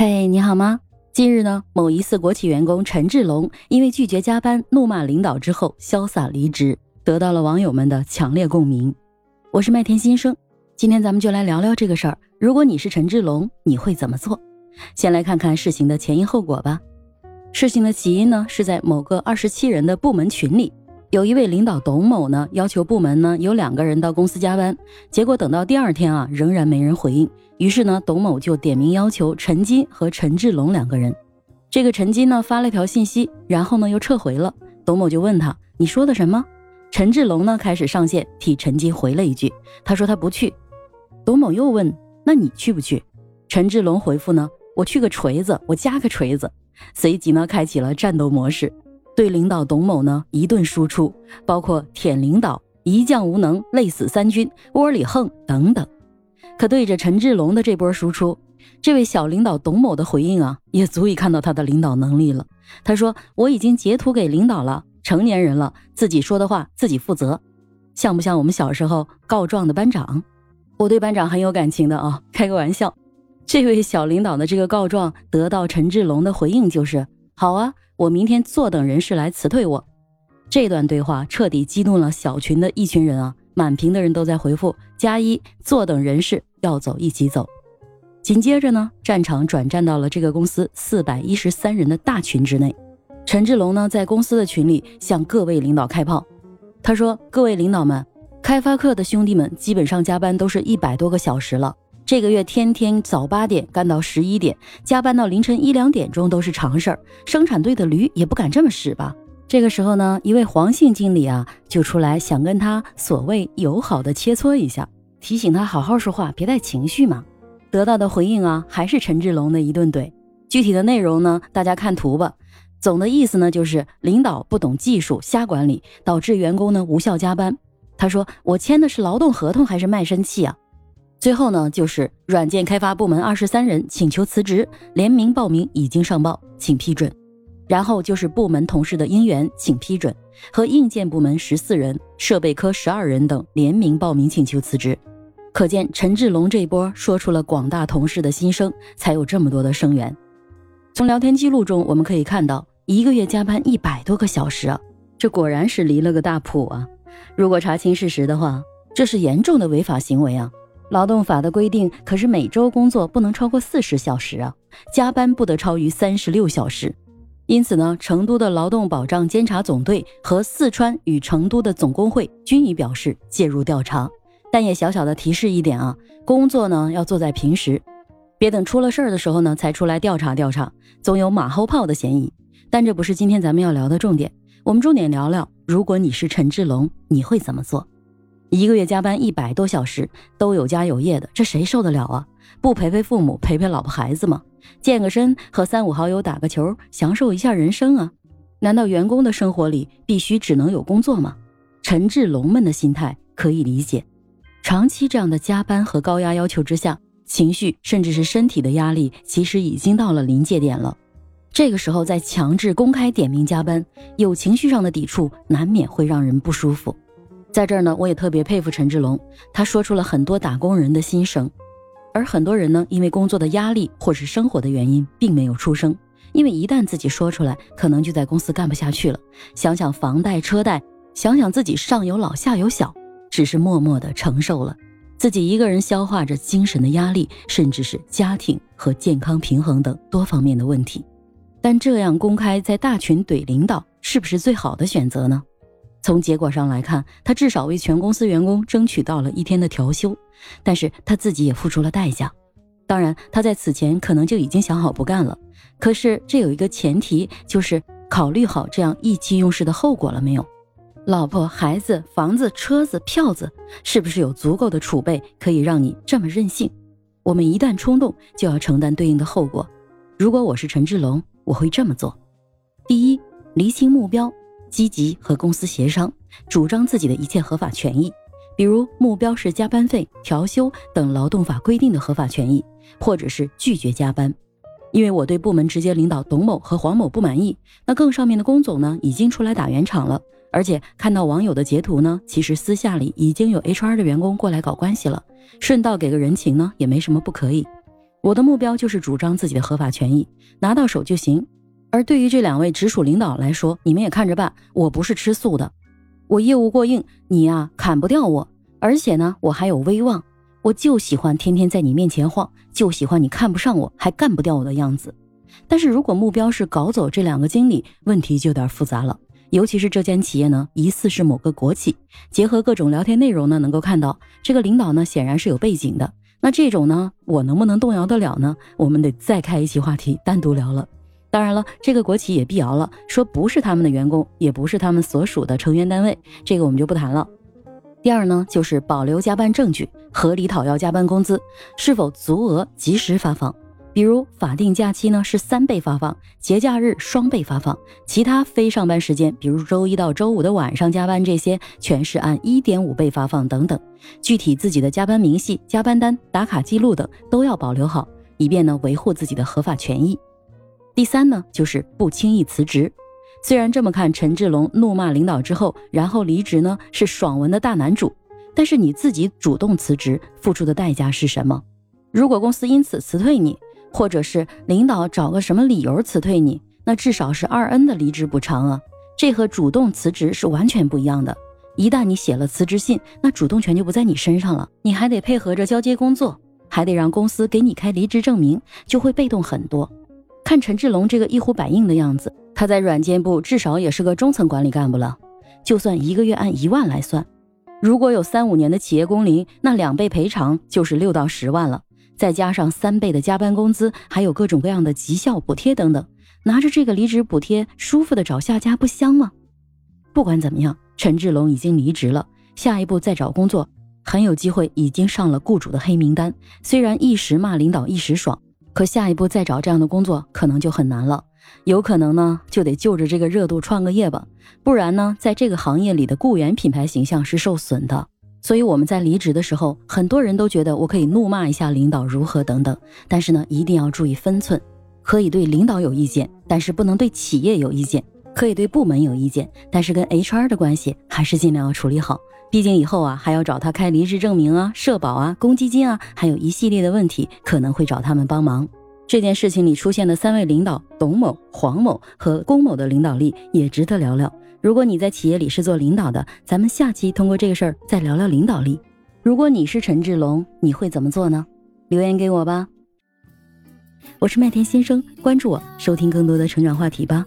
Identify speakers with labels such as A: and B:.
A: 嘿，你好吗？近日呢，某疑似国企员工陈志龙因为拒绝加班，怒骂领导之后潇洒离职，得到了网友们的强烈共鸣。我是麦田新生，今天咱们就来聊聊这个事儿。如果你是陈志龙，你会怎么做？先来看看事情的前因后果吧。事情的起因呢，是在某个二十七人的部门群里。有一位领导董某呢，要求部门呢有两个人到公司加班，结果等到第二天啊，仍然没人回应。于是呢，董某就点名要求陈金和陈志龙两个人。这个陈金呢发了条信息，然后呢又撤回了。董某就问他：“你说的什么？”陈志龙呢开始上线替陈金回了一句，他说他不去。董某又问：“那你去不去？”陈志龙回复呢：“我去个锤子，我加个锤子。”随即呢开启了战斗模式。对领导董某呢一顿输出，包括舔领导、一将无能、累死三军、窝里横等等。可对着陈志龙的这波输出，这位小领导董某的回应啊，也足以看到他的领导能力了。他说：“我已经截图给领导了，成年人了，自己说的话自己负责。”像不像我们小时候告状的班长？我对班长很有感情的啊，开个玩笑。这位小领导的这个告状得到陈志龙的回应就是：“好啊。”我明天坐等人事来辞退我。这段对话彻底激怒了小群的一群人啊！满屏的人都在回复加一，坐等人事要走一起走。紧接着呢，战场转战到了这个公司四百一十三人的大群之内。陈志龙呢，在公司的群里向各位领导开炮。他说：“各位领导们，开发课的兄弟们基本上加班都是一百多个小时了。”这个月天天早八点干到十一点，加班到凌晨一两点钟都是常事儿。生产队的驴也不敢这么使吧？这个时候呢，一位黄姓经理啊就出来想跟他所谓友好的切磋一下，提醒他好好说话，别带情绪嘛。得到的回应啊还是陈志龙的一顿怼。具体的内容呢，大家看图吧。总的意思呢就是领导不懂技术，瞎管理，导致员工呢无效加班。他说：“我签的是劳动合同还是卖身契啊？”最后呢，就是软件开发部门二十三人请求辞职，联名报名已经上报，请批准。然后就是部门同事的应援，请批准。和硬件部门十四人、设备科十二人等联名报名请求辞职。可见陈志龙这一波说出了广大同事的心声，才有这么多的声援。从聊天记录中我们可以看到，一个月加班一百多个小时啊，这果然是离了个大谱啊！如果查清事实的话，这是严重的违法行为啊！劳动法的规定可是每周工作不能超过四十小时啊，加班不得超于三十六小时。因此呢，成都的劳动保障监察总队和四川与成都的总工会均已表示介入调查。但也小小的提示一点啊，工作呢要做在平时，别等出了事儿的时候呢才出来调查调查，总有马后炮的嫌疑。但这不是今天咱们要聊的重点，我们重点聊聊，如果你是陈志龙，你会怎么做？一个月加班一百多小时，都有家有业的，这谁受得了啊？不陪陪父母，陪陪老婆孩子吗？健个身，和三五好友打个球，享受一下人生啊？难道员工的生活里必须只能有工作吗？陈志龙们的心态可以理解，长期这样的加班和高压要求之下，情绪甚至是身体的压力其实已经到了临界点了。这个时候再强制公开点名加班，有情绪上的抵触，难免会让人不舒服。在这儿呢，我也特别佩服陈志龙，他说出了很多打工人的心声，而很多人呢，因为工作的压力或是生活的原因，并没有出声，因为一旦自己说出来，可能就在公司干不下去了。想想房贷车贷，想想自己上有老下有小，只是默默的承受了，自己一个人消化着精神的压力，甚至是家庭和健康平衡等多方面的问题。但这样公开在大群怼领导，是不是最好的选择呢？从结果上来看，他至少为全公司员工争取到了一天的调休，但是他自己也付出了代价。当然，他在此前可能就已经想好不干了。可是这有一个前提，就是考虑好这样意气用事的后果了没有？老婆、孩子、房子、车子、票子，是不是有足够的储备可以让你这么任性？我们一旦冲动，就要承担对应的后果。如果我是陈志龙，我会这么做：第一，厘清目标。积极和公司协商，主张自己的一切合法权益，比如目标是加班费、调休等劳动法规定的合法权益，或者是拒绝加班。因为我对部门直接领导董某和黄某不满意，那更上面的龚总呢已经出来打圆场了，而且看到网友的截图呢，其实私下里已经有 HR 的员工过来搞关系了，顺道给个人情呢也没什么不可以。我的目标就是主张自己的合法权益，拿到手就行。而对于这两位直属领导来说，你们也看着办。我不是吃素的，我业务过硬，你呀砍不掉我。而且呢，我还有威望，我就喜欢天天在你面前晃，就喜欢你看不上我还干不掉我的样子。但是如果目标是搞走这两个经理，问题就有点复杂了。尤其是这间企业呢，疑似是某个国企，结合各种聊天内容呢，能够看到这个领导呢显然是有背景的。那这种呢，我能不能动摇得了呢？我们得再开一期话题单独聊了。当然了，这个国企也辟谣了，说不是他们的员工，也不是他们所属的成员单位，这个我们就不谈了。第二呢，就是保留加班证据，合理讨要加班工资，是否足额及时发放。比如法定假期呢是三倍发放，节假日双倍发放，其他非上班时间，比如周一到周五的晚上加班这些，全是按一点五倍发放等等。具体自己的加班明细、加班单、打卡记录等都要保留好，以便呢维护自己的合法权益。第三呢，就是不轻易辞职。虽然这么看，陈志龙怒骂领导之后，然后离职呢，是爽文的大男主。但是你自己主动辞职，付出的代价是什么？如果公司因此辞退你，或者是领导找个什么理由辞退你，那至少是二 N 的离职补偿啊。这和主动辞职是完全不一样的。一旦你写了辞职信，那主动权就不在你身上了，你还得配合着交接工作，还得让公司给你开离职证明，就会被动很多。看陈志龙这个一呼百应的样子，他在软件部至少也是个中层管理干部了。就算一个月按一万来算，如果有三五年的企业工龄，那两倍赔偿就是六到十万了。再加上三倍的加班工资，还有各种各样的绩效补贴等等，拿着这个离职补贴，舒服的找下家不香吗？不管怎么样，陈志龙已经离职了，下一步再找工作，很有机会已经上了雇主的黑名单。虽然一时骂领导一时爽。可下一步再找这样的工作可能就很难了，有可能呢就得就着这个热度创个业吧，不然呢在这个行业里的雇员品牌形象是受损的。所以我们在离职的时候，很多人都觉得我可以怒骂一下领导如何等等，但是呢一定要注意分寸，可以对领导有意见，但是不能对企业有意见；可以对部门有意见，但是跟 HR 的关系还是尽量要处理好。毕竟以后啊，还要找他开离职证明啊、社保啊、公积金啊，还有一系列的问题，可能会找他们帮忙。这件事情里出现的三位领导董某、黄某和龚某的领导力也值得聊聊。如果你在企业里是做领导的，咱们下期通过这个事儿再聊聊领导力。如果你是陈志龙，你会怎么做呢？留言给我吧。我是麦田先生，关注我，收听更多的成长话题吧。